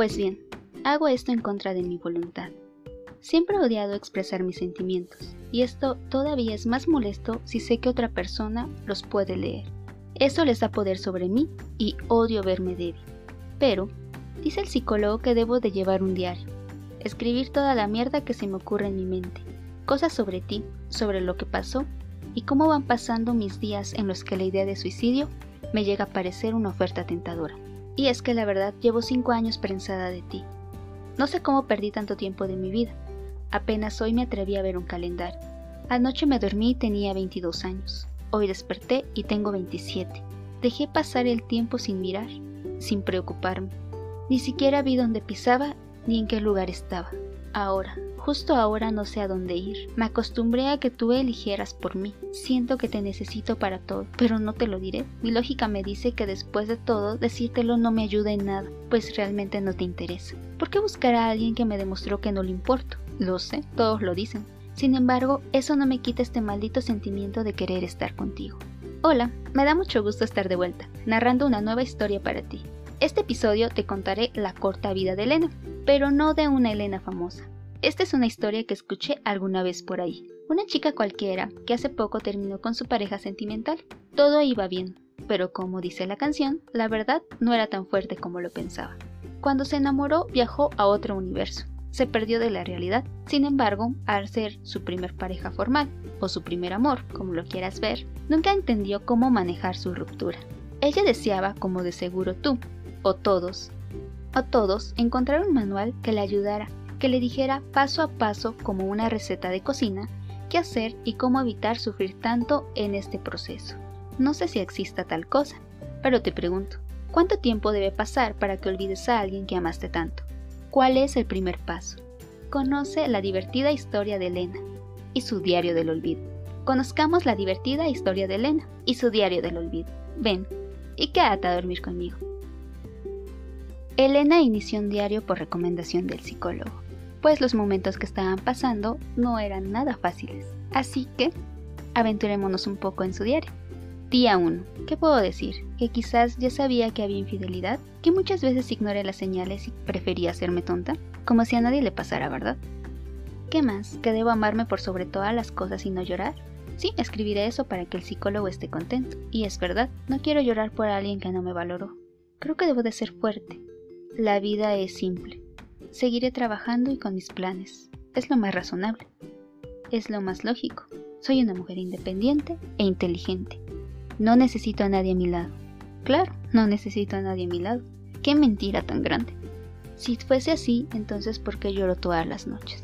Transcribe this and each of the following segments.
Pues bien, hago esto en contra de mi voluntad. Siempre he odiado expresar mis sentimientos, y esto todavía es más molesto si sé que otra persona los puede leer. Eso les da poder sobre mí y odio verme débil. Pero, dice el psicólogo que debo de llevar un diario, escribir toda la mierda que se me ocurre en mi mente, cosas sobre ti, sobre lo que pasó y cómo van pasando mis días en los que la idea de suicidio me llega a parecer una oferta tentadora. Es que la verdad llevo 5 años prensada de ti. No sé cómo perdí tanto tiempo de mi vida. Apenas hoy me atreví a ver un calendario. Anoche me dormí y tenía 22 años. Hoy desperté y tengo 27. Dejé pasar el tiempo sin mirar, sin preocuparme. Ni siquiera vi dónde pisaba ni en qué lugar estaba. Ahora, justo ahora no sé a dónde ir. Me acostumbré a que tú eligieras por mí. Siento que te necesito para todo, pero no te lo diré. Mi lógica me dice que después de todo, decírtelo no me ayuda en nada, pues realmente no te interesa. ¿Por qué buscar a alguien que me demostró que no le importo? Lo sé, todos lo dicen. Sin embargo, eso no me quita este maldito sentimiento de querer estar contigo. Hola, me da mucho gusto estar de vuelta, narrando una nueva historia para ti. Este episodio te contaré la corta vida de Elena, pero no de una Elena famosa. Esta es una historia que escuché alguna vez por ahí. Una chica cualquiera que hace poco terminó con su pareja sentimental. Todo iba bien, pero como dice la canción, la verdad no era tan fuerte como lo pensaba. Cuando se enamoró viajó a otro universo. Se perdió de la realidad. Sin embargo, al ser su primer pareja formal, o su primer amor, como lo quieras ver, nunca entendió cómo manejar su ruptura. Ella deseaba, como de seguro tú, o todos, o todos, encontrar un manual que le ayudara, que le dijera paso a paso como una receta de cocina, qué hacer y cómo evitar sufrir tanto en este proceso. No sé si exista tal cosa, pero te pregunto, ¿cuánto tiempo debe pasar para que olvides a alguien que amaste tanto? ¿Cuál es el primer paso? Conoce la divertida historia de Elena y su diario del olvido. Conozcamos la divertida historia de Elena y su diario del olvido. Ven y quédate a dormir conmigo. Elena inició un diario por recomendación del psicólogo, pues los momentos que estaban pasando no eran nada fáciles. Así que, aventurémonos un poco en su diario. Día 1. ¿Qué puedo decir? Que quizás ya sabía que había infidelidad, que muchas veces ignoré las señales y prefería hacerme tonta, como si a nadie le pasara, ¿verdad? ¿Qué más? ¿Que debo amarme por sobre todas las cosas y no llorar? Sí, escribiré eso para que el psicólogo esté contento. Y es verdad, no quiero llorar por alguien que no me valoró. Creo que debo de ser fuerte, la vida es simple. Seguiré trabajando y con mis planes. Es lo más razonable. Es lo más lógico. Soy una mujer independiente e inteligente. No necesito a nadie a mi lado. Claro, no necesito a nadie a mi lado. Qué mentira tan grande. Si fuese así, entonces ¿por qué lloro todas las noches?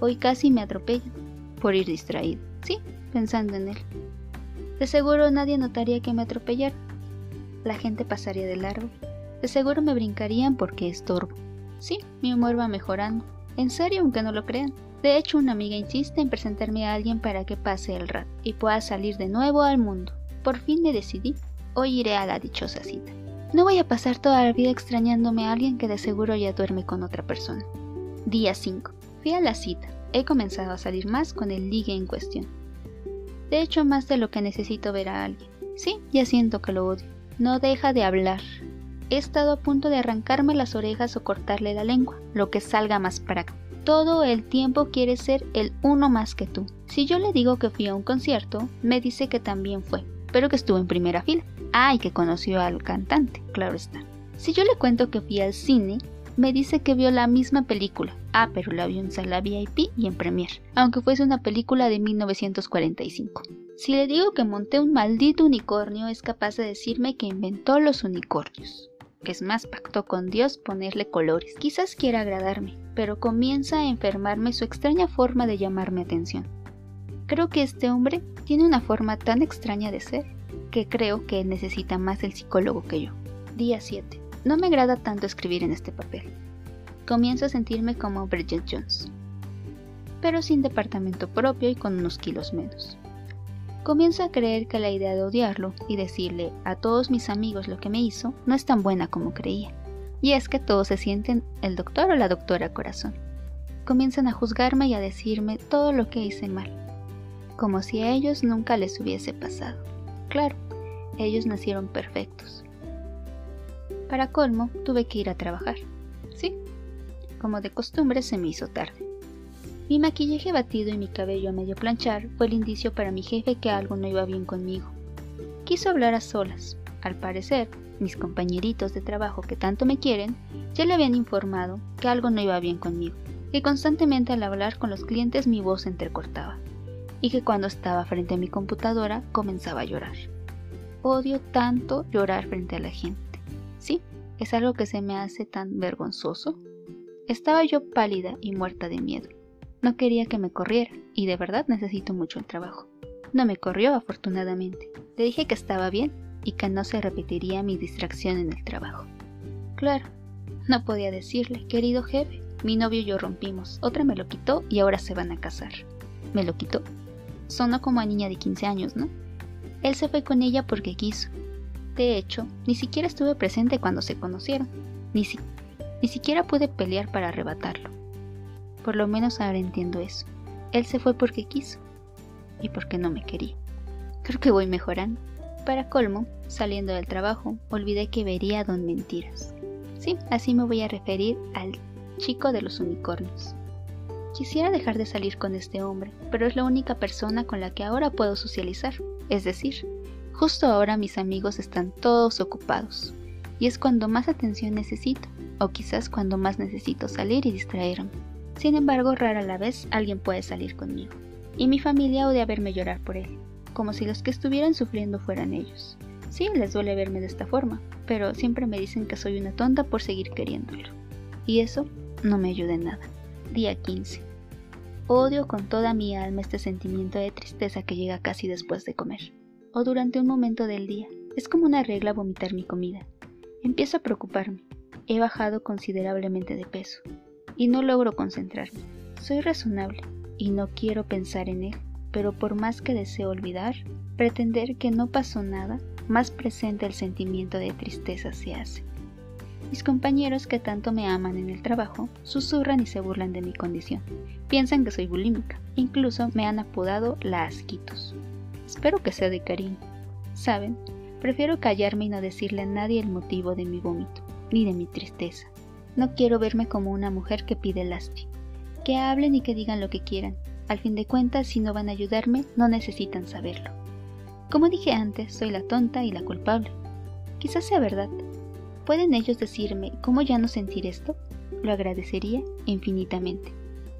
Hoy casi me atropellan por ir distraído. Sí, pensando en él. De seguro nadie notaría que me atropellaron. La gente pasaría de largo de seguro me brincarían porque estorbo. Sí, mi humor va mejorando. En serio, aunque no lo crean. De hecho, una amiga insiste en presentarme a alguien para que pase el rato y pueda salir de nuevo al mundo. Por fin me decidí. Hoy iré a la dichosa cita. No voy a pasar toda la vida extrañándome a alguien que de seguro ya duerme con otra persona. Día 5. Fui a la cita. He comenzado a salir más con el ligue en cuestión. De hecho, más de lo que necesito ver a alguien. Sí, ya siento que lo odio. No deja de hablar. He estado a punto de arrancarme las orejas o cortarle la lengua, lo que salga más práctico. Todo el tiempo quiere ser el uno más que tú. Si yo le digo que fui a un concierto, me dice que también fue, pero que estuvo en primera fila. Ah, y que conoció al cantante, claro está. Si yo le cuento que fui al cine, me dice que vio la misma película. Ah, pero la vio en sala VIP y en Premiere, aunque fuese una película de 1945. Si le digo que monté un maldito unicornio, es capaz de decirme que inventó los unicornios. Es más, pactó con Dios ponerle colores. Quizás quiera agradarme, pero comienza a enfermarme su extraña forma de llamarme atención. Creo que este hombre tiene una forma tan extraña de ser que creo que necesita más el psicólogo que yo. Día 7. No me agrada tanto escribir en este papel. Comienzo a sentirme como Bridget Jones, pero sin departamento propio y con unos kilos menos. Comienzo a creer que la idea de odiarlo y decirle a todos mis amigos lo que me hizo no es tan buena como creía. Y es que todos se sienten el doctor o la doctora corazón. Comienzan a juzgarme y a decirme todo lo que hice mal, como si a ellos nunca les hubiese pasado. Claro, ellos nacieron perfectos. Para colmo, tuve que ir a trabajar. Sí, como de costumbre se me hizo tarde. Mi maquillaje batido y mi cabello a medio planchar fue el indicio para mi jefe que algo no iba bien conmigo. Quiso hablar a solas. Al parecer, mis compañeritos de trabajo que tanto me quieren ya le habían informado que algo no iba bien conmigo, que constantemente al hablar con los clientes mi voz se entrecortaba y que cuando estaba frente a mi computadora comenzaba a llorar. Odio tanto llorar frente a la gente. Sí, es algo que se me hace tan vergonzoso. Estaba yo pálida y muerta de miedo. No quería que me corriera, y de verdad necesito mucho el trabajo. No me corrió, afortunadamente. Le dije que estaba bien y que no se repetiría mi distracción en el trabajo. Claro, no podía decirle, querido jefe, mi novio y yo rompimos, otra me lo quitó y ahora se van a casar. Me lo quitó. Sonó como a niña de 15 años, ¿no? Él se fue con ella porque quiso. De hecho, ni siquiera estuve presente cuando se conocieron. Ni, ni siquiera pude pelear para arrebatarlo. Por lo menos ahora entiendo eso. Él se fue porque quiso y porque no me quería. Creo que voy mejorando. Para colmo, saliendo del trabajo, olvidé que vería Don Mentiras. Sí, así me voy a referir al chico de los unicornios. Quisiera dejar de salir con este hombre, pero es la única persona con la que ahora puedo socializar. Es decir, justo ahora mis amigos están todos ocupados. Y es cuando más atención necesito, o quizás cuando más necesito salir y distraerme. Sin embargo, rara vez alguien puede salir conmigo. Y mi familia odia verme llorar por él, como si los que estuvieran sufriendo fueran ellos. Sí, les duele verme de esta forma, pero siempre me dicen que soy una tonta por seguir queriéndolo. Y eso no me ayuda en nada. Día 15. Odio con toda mi alma este sentimiento de tristeza que llega casi después de comer, o durante un momento del día. Es como una regla vomitar mi comida. Empiezo a preocuparme. He bajado considerablemente de peso y no logro concentrarme. Soy razonable y no quiero pensar en él, pero por más que deseo olvidar, pretender que no pasó nada, más presente el sentimiento de tristeza se hace. Mis compañeros que tanto me aman en el trabajo susurran y se burlan de mi condición. Piensan que soy bulímica. Incluso me han apodado la Asquitos. Espero que sea de cariño. ¿Saben? Prefiero callarme y no decirle a nadie el motivo de mi vómito, ni de mi tristeza. No quiero verme como una mujer que pide lástima. Que hablen y que digan lo que quieran. Al fin de cuentas, si no van a ayudarme, no necesitan saberlo. Como dije antes, soy la tonta y la culpable. Quizás sea verdad. ¿Pueden ellos decirme cómo ya no sentir esto? Lo agradecería infinitamente.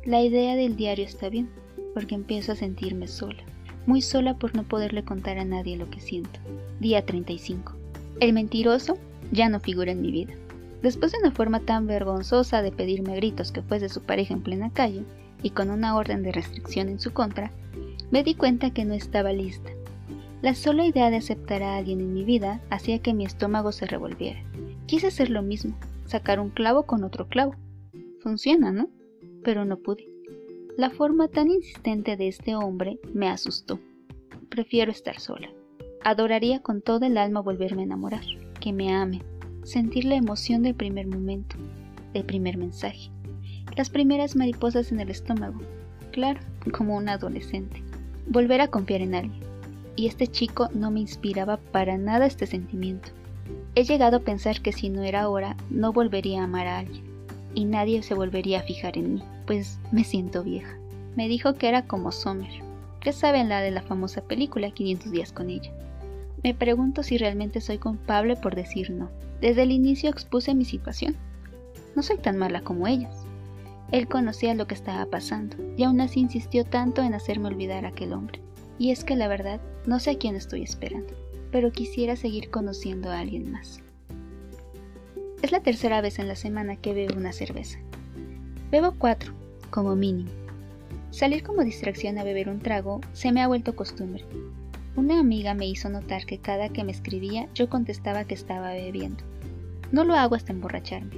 La idea del diario está bien, porque empiezo a sentirme sola. Muy sola por no poderle contar a nadie lo que siento. Día 35. El mentiroso ya no figura en mi vida. Después de una forma tan vergonzosa de pedirme gritos que fuese su pareja en plena calle y con una orden de restricción en su contra, me di cuenta que no estaba lista. La sola idea de aceptar a alguien en mi vida hacía que mi estómago se revolviera. Quise hacer lo mismo, sacar un clavo con otro clavo. Funciona, ¿no? Pero no pude. La forma tan insistente de este hombre me asustó. Prefiero estar sola. Adoraría con todo el alma volverme a enamorar, que me ame, sentir la emoción del primer momento, del primer mensaje, las primeras mariposas en el estómago, claro, como un adolescente, volver a confiar en alguien. Y este chico no me inspiraba para nada este sentimiento. He llegado a pensar que si no era ahora, no volvería a amar a alguien, y nadie se volvería a fijar en mí, pues me siento vieja. Me dijo que era como Sommer, ya saben la de la famosa película 500 días con ella. Me pregunto si realmente soy culpable por decir no. Desde el inicio expuse mi situación. No soy tan mala como ellas. Él conocía lo que estaba pasando y aún así insistió tanto en hacerme olvidar a aquel hombre. Y es que la verdad, no sé a quién estoy esperando, pero quisiera seguir conociendo a alguien más. Es la tercera vez en la semana que bebo una cerveza. Bebo cuatro, como mínimo. Salir como distracción a beber un trago se me ha vuelto costumbre. Una amiga me hizo notar que cada que me escribía yo contestaba que estaba bebiendo. No lo hago hasta emborracharme,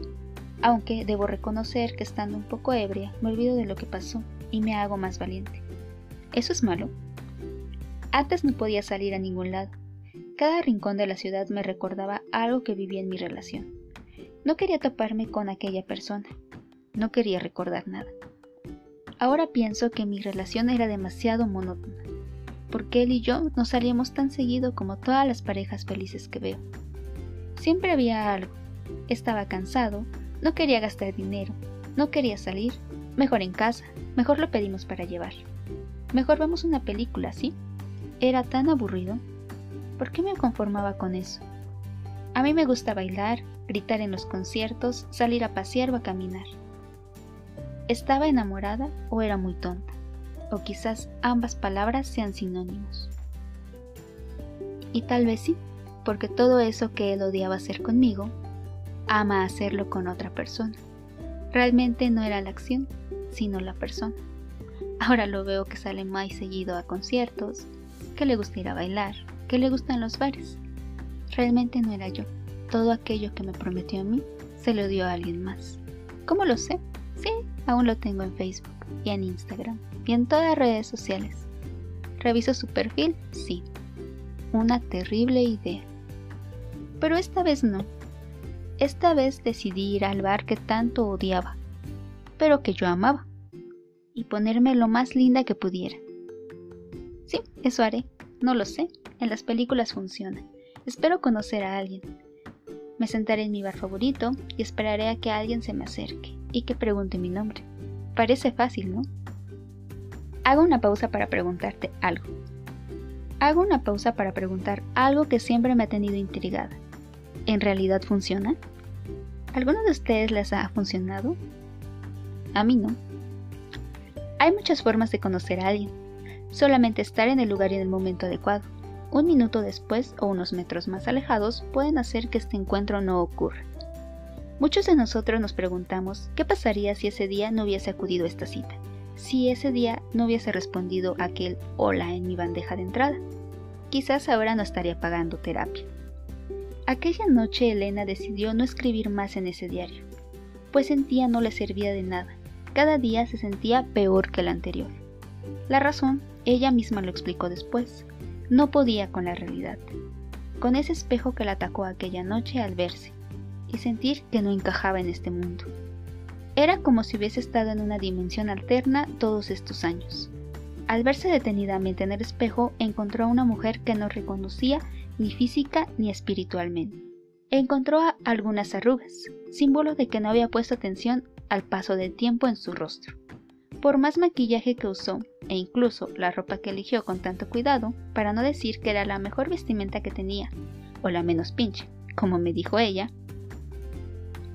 aunque debo reconocer que estando un poco ebria me olvido de lo que pasó y me hago más valiente. ¿Eso es malo? Antes no podía salir a ningún lado. Cada rincón de la ciudad me recordaba algo que vivía en mi relación. No quería toparme con aquella persona. No quería recordar nada. Ahora pienso que mi relación era demasiado monótona, porque él y yo no salíamos tan seguido como todas las parejas felices que veo. Siempre había algo, estaba cansado, No quería gastar dinero, no quería salir, mejor en casa, mejor lo pedimos para llevar. Mejor vemos una película, ¿sí? Era tan aburrido. ¿Por qué me conformaba con eso? A mí me gusta bailar, gritar en los conciertos, salir a pasear o a caminar. ¿Estaba enamorada o era muy tonta? O quizás ambas palabras sean sinónimos. Y tal vez sí, porque todo eso que él odiaba hacer conmigo, ama hacerlo con otra persona. Realmente no era la acción, sino la persona. Ahora lo veo que sale más seguido a conciertos, que le gusta ir a bailar, que le gustan los bares. Realmente no era yo. Todo aquello que me prometió a mí se lo dio a alguien más. ¿Cómo lo sé? Sí, aún lo tengo en Facebook y en Instagram y en todas las redes sociales. ¿Reviso su perfil? Sí. Una terrible idea. Pero esta vez no. Esta vez decidí ir al bar que tanto odiaba, pero que yo amaba, y ponerme lo más linda que pudiera. Sí, eso haré. No lo sé. En las películas funciona. Espero conocer a alguien. Me sentaré en mi bar favorito y esperaré a que alguien se me acerque y que pregunte mi nombre. Parece fácil, ¿no? Hago una pausa para preguntarte algo. Hago una pausa para preguntar algo que siempre me ha tenido intrigada. ¿En realidad funciona? ¿Alguno de ustedes les ha funcionado? A mí no. Hay muchas formas de conocer a alguien. Solamente estar en el lugar y en el momento adecuado. Un minuto después o unos metros más alejados pueden hacer que este encuentro no ocurra. Muchos de nosotros nos preguntamos qué pasaría si ese día no hubiese acudido a esta cita, si ese día no hubiese respondido aquel hola en mi bandeja de entrada. Quizás ahora no estaría pagando terapia. Aquella noche Elena decidió no escribir más en ese diario, pues sentía no le servía de nada. Cada día se sentía peor que el anterior. La razón, ella misma lo explicó después. No podía con la realidad, con ese espejo que la atacó aquella noche al verse y sentir que no encajaba en este mundo. Era como si hubiese estado en una dimensión alterna todos estos años. Al verse detenidamente en el espejo, encontró a una mujer que no reconocía ni física ni espiritualmente. Encontró algunas arrugas, símbolo de que no había puesto atención al paso del tiempo en su rostro. Por más maquillaje que usó, e incluso la ropa que eligió con tanto cuidado, para no decir que era la mejor vestimenta que tenía, o la menos pinche, como me dijo ella,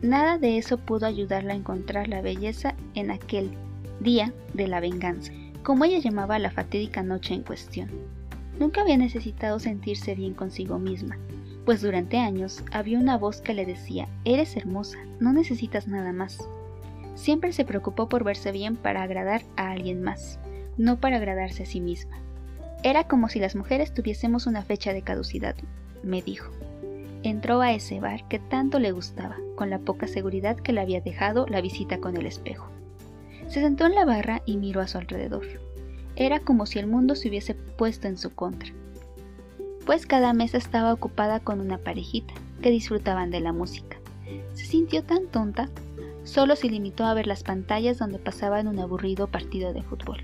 Nada de eso pudo ayudarla a encontrar la belleza en aquel día de la venganza, como ella llamaba la fatídica noche en cuestión. Nunca había necesitado sentirse bien consigo misma, pues durante años había una voz que le decía, eres hermosa, no necesitas nada más. Siempre se preocupó por verse bien para agradar a alguien más, no para agradarse a sí misma. Era como si las mujeres tuviésemos una fecha de caducidad, me dijo. Entró a ese bar que tanto le gustaba, con la poca seguridad que le había dejado la visita con el espejo. Se sentó en la barra y miró a su alrededor. Era como si el mundo se hubiese puesto en su contra, pues cada mesa estaba ocupada con una parejita que disfrutaban de la música. Se sintió tan tonta, solo se limitó a ver las pantallas donde pasaban un aburrido partido de fútbol.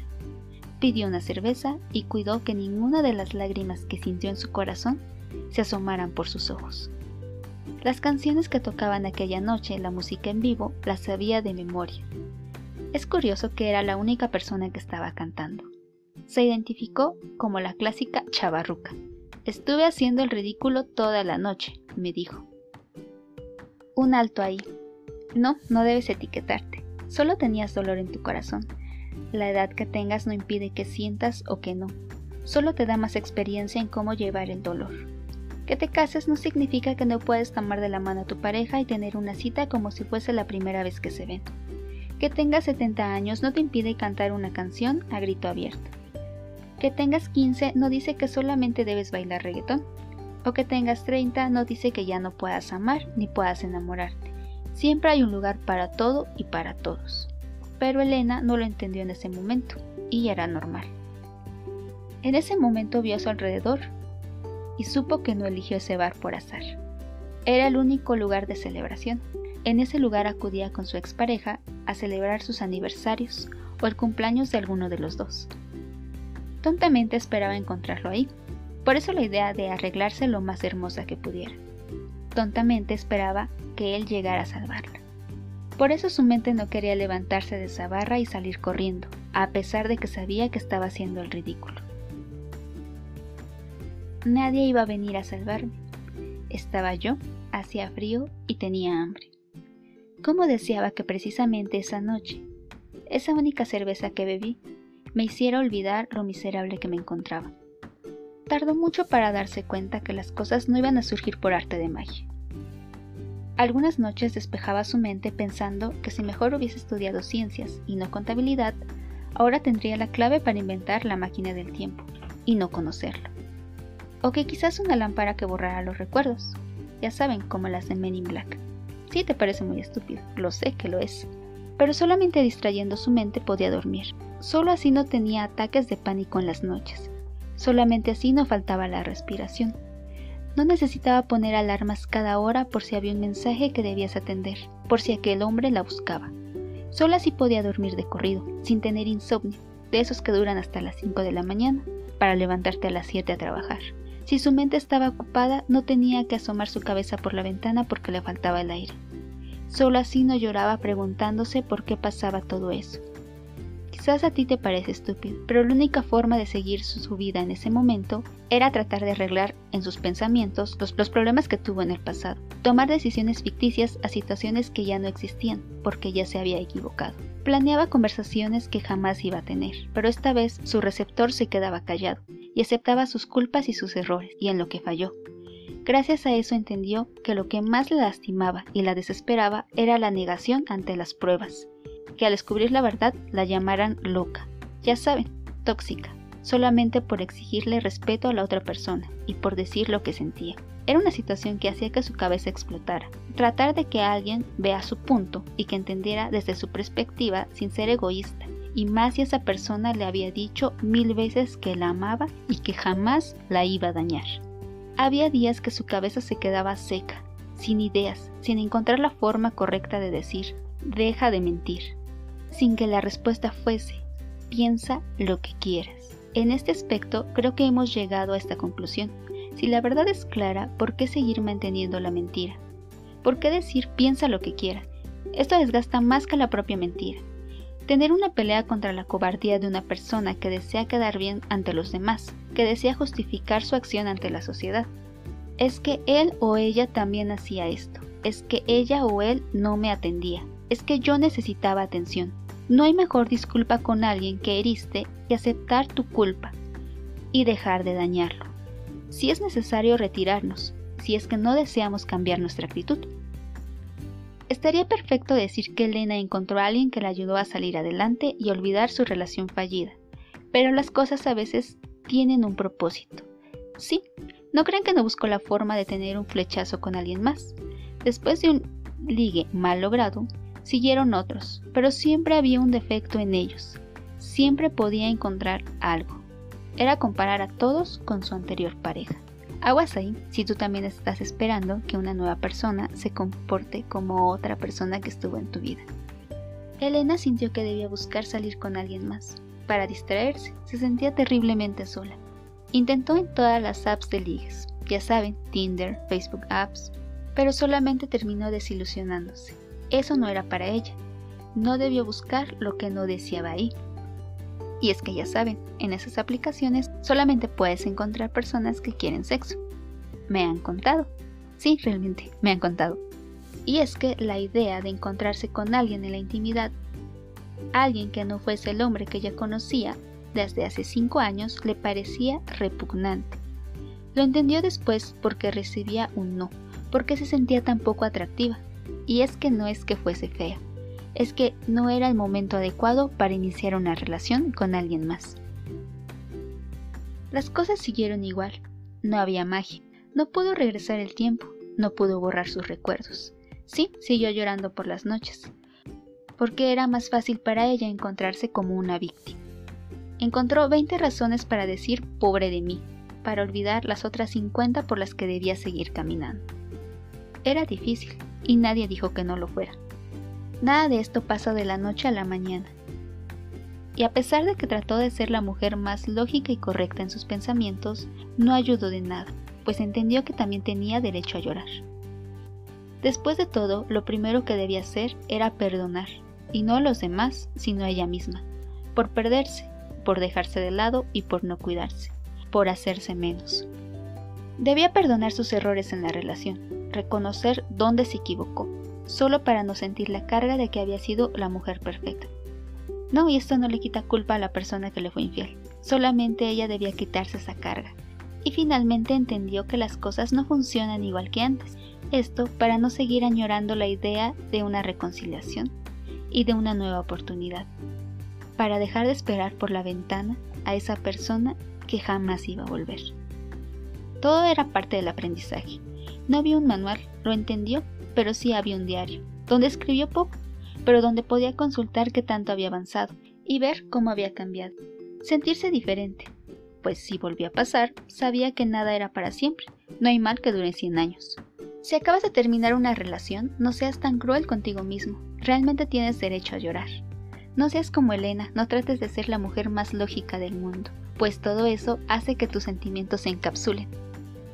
Pidió una cerveza y cuidó que ninguna de las lágrimas que sintió en su corazón se asomaran por sus ojos. Las canciones que tocaban aquella noche, la música en vivo, las sabía de memoria. Es curioso que era la única persona que estaba cantando. Se identificó como la clásica chavarruca. Estuve haciendo el ridículo toda la noche, me dijo. Un alto ahí. No, no debes etiquetarte. Solo tenías dolor en tu corazón. La edad que tengas no impide que sientas o que no. Solo te da más experiencia en cómo llevar el dolor. Que te cases no significa que no puedes tomar de la mano a tu pareja y tener una cita como si fuese la primera vez que se ven. Que tengas 70 años no te impide cantar una canción a grito abierto. Que tengas 15 no dice que solamente debes bailar reggaetón. O que tengas 30 no dice que ya no puedas amar ni puedas enamorarte. Siempre hay un lugar para todo y para todos. Pero Elena no lo entendió en ese momento, y era normal. En ese momento vio a su alrededor y supo que no eligió ese bar por azar. Era el único lugar de celebración. En ese lugar acudía con su expareja a celebrar sus aniversarios o el cumpleaños de alguno de los dos. Tontamente esperaba encontrarlo ahí, por eso la idea de arreglarse lo más hermosa que pudiera. Tontamente esperaba que él llegara a salvarla. Por eso su mente no quería levantarse de esa barra y salir corriendo, a pesar de que sabía que estaba haciendo el ridículo. Nadie iba a venir a salvarme. Estaba yo, hacía frío y tenía hambre. ¿Cómo deseaba que precisamente esa noche, esa única cerveza que bebí, me hiciera olvidar lo miserable que me encontraba? Tardó mucho para darse cuenta que las cosas no iban a surgir por arte de magia. Algunas noches despejaba su mente pensando que si mejor hubiese estudiado ciencias y no contabilidad, ahora tendría la clave para inventar la máquina del tiempo y no conocerlo. O que quizás una lámpara que borrara los recuerdos. Ya saben, como las de Men in Black. Sí, te parece muy estúpido, lo sé que lo es. Pero solamente distrayendo su mente podía dormir. Solo así no tenía ataques de pánico en las noches. Solamente así no faltaba la respiración. No necesitaba poner alarmas cada hora por si había un mensaje que debías atender, por si aquel hombre la buscaba. Solo así podía dormir de corrido, sin tener insomnio, de esos que duran hasta las 5 de la mañana, para levantarte a las 7 a trabajar. Si su mente estaba ocupada, no tenía que asomar su cabeza por la ventana porque le faltaba el aire. Solo así no lloraba preguntándose por qué pasaba todo eso. Quizás a ti te parece estúpido, pero la única forma de seguir su, vida en ese momento era tratar de arreglar en sus pensamientos los, los, problemas que tuvo en el pasado, tomar decisiones ficticias a situaciones que ya no existían, porque ya se había equivocado. Planeaba conversaciones que jamás iba a tener, pero esta vez su receptor se quedaba callado y aceptaba sus culpas y sus errores, y en lo que falló. Gracias a eso entendió que lo que más le lastimaba y la desesperaba era la negación ante las pruebas, que al descubrir la verdad la llamaran loca, ya saben, tóxica, solamente por exigirle respeto a la otra persona y por decir lo que sentía. Era una situación que hacía que su cabeza explotara. Tratar de que alguien vea su punto y que entendiera desde su perspectiva sin ser egoísta y más si esa persona le había dicho mil veces que la amaba y que jamás la iba a dañar. Había días que su cabeza se quedaba seca, sin ideas, sin encontrar la forma correcta de decir, deja de mentir, sin que la respuesta fuese, piensa lo que quieras. En este aspecto creo que hemos llegado a esta conclusión. Si la verdad es clara, ¿por qué seguir manteniendo la mentira? ¿Por qué decir piensa lo que quiera? Esto desgasta más que la propia mentira. Tener una pelea contra la cobardía de una persona que desea quedar bien ante los demás, que desea justificar su acción ante la sociedad. Es que él o ella también hacía esto. Es que ella o él no me atendía. Es que yo necesitaba atención. No hay mejor disculpa con alguien que heriste que aceptar tu culpa y dejar de dañarlo. Si es necesario retirarnos, si es que no deseamos cambiar nuestra actitud. Estaría perfecto decir que Elena encontró a alguien que la ayudó a salir adelante y olvidar su relación fallida, pero las cosas a veces tienen un propósito. Sí, no crean que no buscó la forma de tener un flechazo con alguien más. Después de un ligue mal logrado, siguieron otros, pero siempre había un defecto en ellos. Siempre podía encontrar algo. Era comparar a todos con su anterior pareja. Aguas ahí si tú también estás esperando que una nueva persona se comporte como otra persona que estuvo en tu vida. Elena sintió que debía buscar salir con alguien más. Para distraerse, se sentía terriblemente sola. Intentó en todas las apps de ligues, ya saben, Tinder, Facebook Apps, pero solamente terminó desilusionándose. Eso no era para ella. No debió buscar lo que no deseaba ahí. Y es que ya saben, en esas aplicaciones solamente puedes encontrar personas que quieren sexo. Me han contado. Sí, realmente, me han contado. Y es que la idea de encontrarse con alguien en la intimidad, alguien que no fuese el hombre que ella conocía desde hace cinco años, le parecía repugnante. Lo entendió después porque recibía un no, porque se sentía tan poco atractiva. Y es que no es que fuese fea, es que no era el momento adecuado para iniciar una relación con alguien más. Las cosas siguieron igual, no había magia, no pudo regresar el tiempo, no pudo borrar sus recuerdos. Sí, siguió llorando por las noches, porque era más fácil para ella encontrarse como una víctima. Encontró 20 razones para decir pobre de mí, para olvidar las otras 50 por las que debía seguir caminando. Era difícil, y nadie dijo que no lo fuera. Nada de esto pasa de la noche a la mañana. Y a pesar de que trató de ser la mujer más lógica y correcta en sus pensamientos, no ayudó de nada, pues entendió que también tenía derecho a llorar. Después de todo, lo primero que debía hacer era perdonar, y no a los demás, sino a ella misma, por perderse, por dejarse de lado y por no cuidarse, por hacerse menos. Debía perdonar sus errores en la relación, reconocer dónde se equivocó, solo para no sentir la carga de que había sido la mujer perfecta. No, y esto no le quita culpa a la persona que le fue infiel, solamente ella debía quitarse esa carga. Y finalmente entendió que las cosas no funcionan igual que antes, esto para no seguir añorando la idea de una reconciliación y de una nueva oportunidad, para dejar de esperar por la ventana a esa persona que jamás iba a volver. Todo era parte del aprendizaje. No había un manual, lo entendió, pero sí había un diario, donde escribió poco, pero donde podía consultar qué tanto había avanzado y ver cómo había cambiado. Sentirse diferente, pues si volvía a pasar, sabía que nada era para siempre, no hay mal que dure 100 años. Si acabas de terminar una relación, no seas tan cruel contigo mismo. Realmente tienes derecho a llorar. No seas como Elena, no trates de ser la mujer más lógica del mundo, pues todo eso hace que tus sentimientos se encapsulen.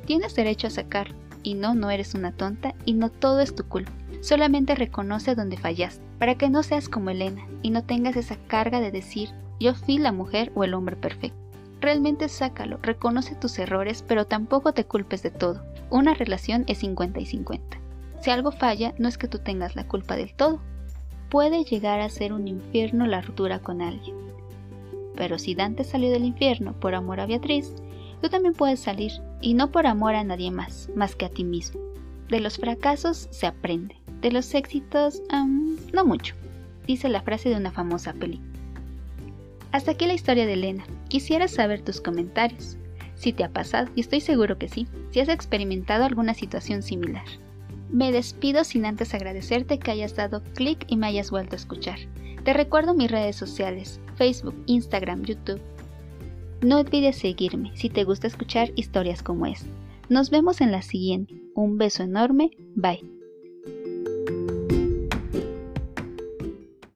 Tienes derecho a sacar, y no, no eres una tonta, y no todo es tu culpa. Solamente reconoce donde fallaste, para que no seas como Elena, y no tengas esa carga de decir, yo fui la mujer o el hombre perfecto. Realmente sácalo, reconoce tus errores, pero tampoco te culpes de todo. Una relación es 50 y 50. Si algo falla, no es que tú tengas la culpa del todo. Puede llegar a ser un infierno la ruptura con alguien. Pero si Dante salió del infierno por amor a Beatriz, tú también puedes salir, y no por amor a nadie más, más que a ti mismo. De los fracasos se aprende, de los éxitos, no mucho, dice la frase de una famosa película. Hasta aquí la historia de Elena. Quisiera saber tus comentarios si te ha pasado, y estoy seguro que sí, si has experimentado alguna situación similar. Me despido sin antes agradecerte que hayas dado clic y me hayas vuelto a escuchar. Te recuerdo mis redes sociales, Facebook, Instagram, YouTube. No olvides seguirme si te gusta escuchar historias como esta. Nos vemos en la siguiente. Un beso enorme. Bye.